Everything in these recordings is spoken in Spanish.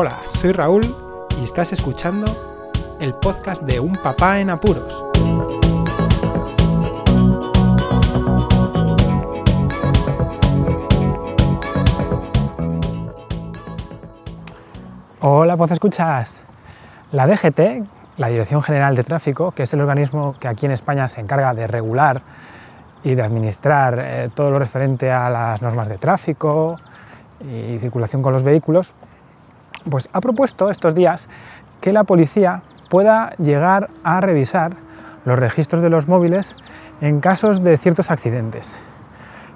Hola, soy Raúl y estás escuchando el podcast de Un Papá en Apuros. Hola, pues escuchas. La DGT, la Dirección General de Tráfico, que es el organismo que aquí en España se encarga de regular y de administrar eh, todo lo referente a las normas de tráfico y circulación con los vehículos, pues ha propuesto estos días que la policía pueda llegar a revisar los registros de los móviles en casos de ciertos accidentes.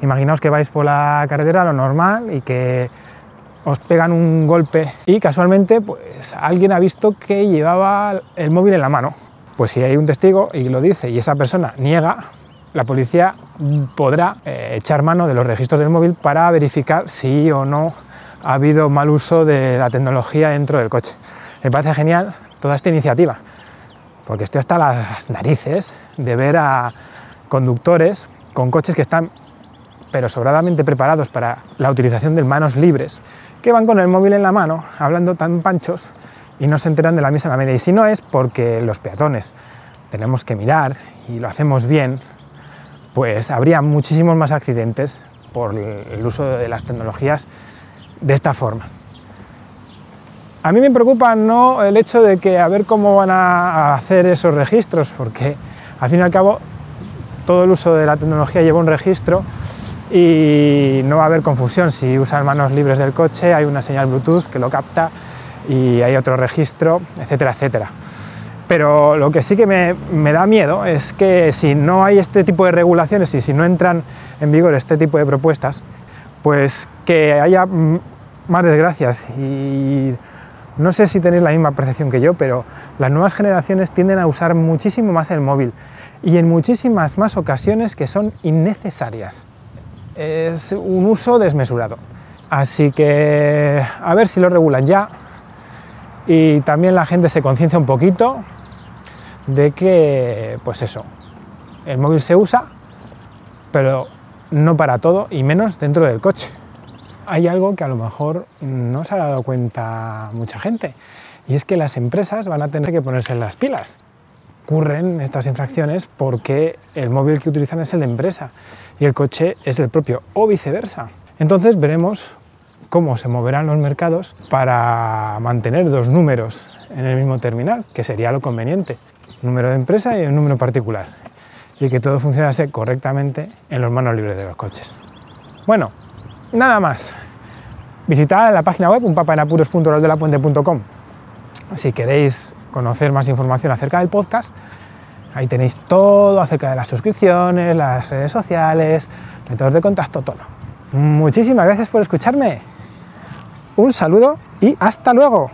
Imaginaos que vais por la carretera lo normal y que os pegan un golpe y casualmente pues alguien ha visto que llevaba el móvil en la mano. Pues si hay un testigo y lo dice y esa persona niega, la policía podrá eh, echar mano de los registros del móvil para verificar si o no ha habido mal uso de la tecnología dentro del coche. Me parece genial toda esta iniciativa, porque estoy hasta las narices de ver a conductores con coches que están pero sobradamente preparados para la utilización de manos libres, que van con el móvil en la mano, hablando tan panchos y no se enteran de la misma manera. Y si no es porque los peatones tenemos que mirar y lo hacemos bien, pues habría muchísimos más accidentes por el uso de las tecnologías de esta forma. A mí me preocupa no el hecho de que a ver cómo van a hacer esos registros, porque al fin y al cabo todo el uso de la tecnología lleva un registro y no va a haber confusión. Si usan manos libres del coche, hay una señal Bluetooth que lo capta y hay otro registro, etcétera, etcétera. Pero lo que sí que me, da miedo es que si no hay este tipo de regulaciones y si no entran en vigor este tipo de propuestas, pues que haya más desgracias. Y no sé si tenéis la misma percepción que yo, pero las nuevas generaciones tienden a usar muchísimo más el móvil y en muchísimas más ocasiones que son innecesarias. Es un uso desmesurado. Así que a ver si lo regulan ya y también la gente se conciencia un poquito de que, pues eso, el móvil se usa, pero no para todo y menos dentro del coche. Hay algo que a lo mejor no se ha dado cuenta mucha gente y es que las empresas van a tener que ponerse las pilas. Ocurren estas infracciones porque el móvil que utilizan es el de empresa y el coche es el propio o viceversa. Entonces veremos cómo se moverán los mercados para mantener dos números en el mismo terminal, que sería lo conveniente número de empresa y un número particular, y que todo funcionase correctamente en los manos libres de los coches. Bueno, nada más. Visitad la página web unpapaenapuros.laldelapuente.com si queréis conocer más información acerca del podcast. Ahí tenéis todo acerca de las suscripciones, las redes sociales, métodos de contacto, todo. Muchísimas gracias por escucharme. Un saludo y hasta luego.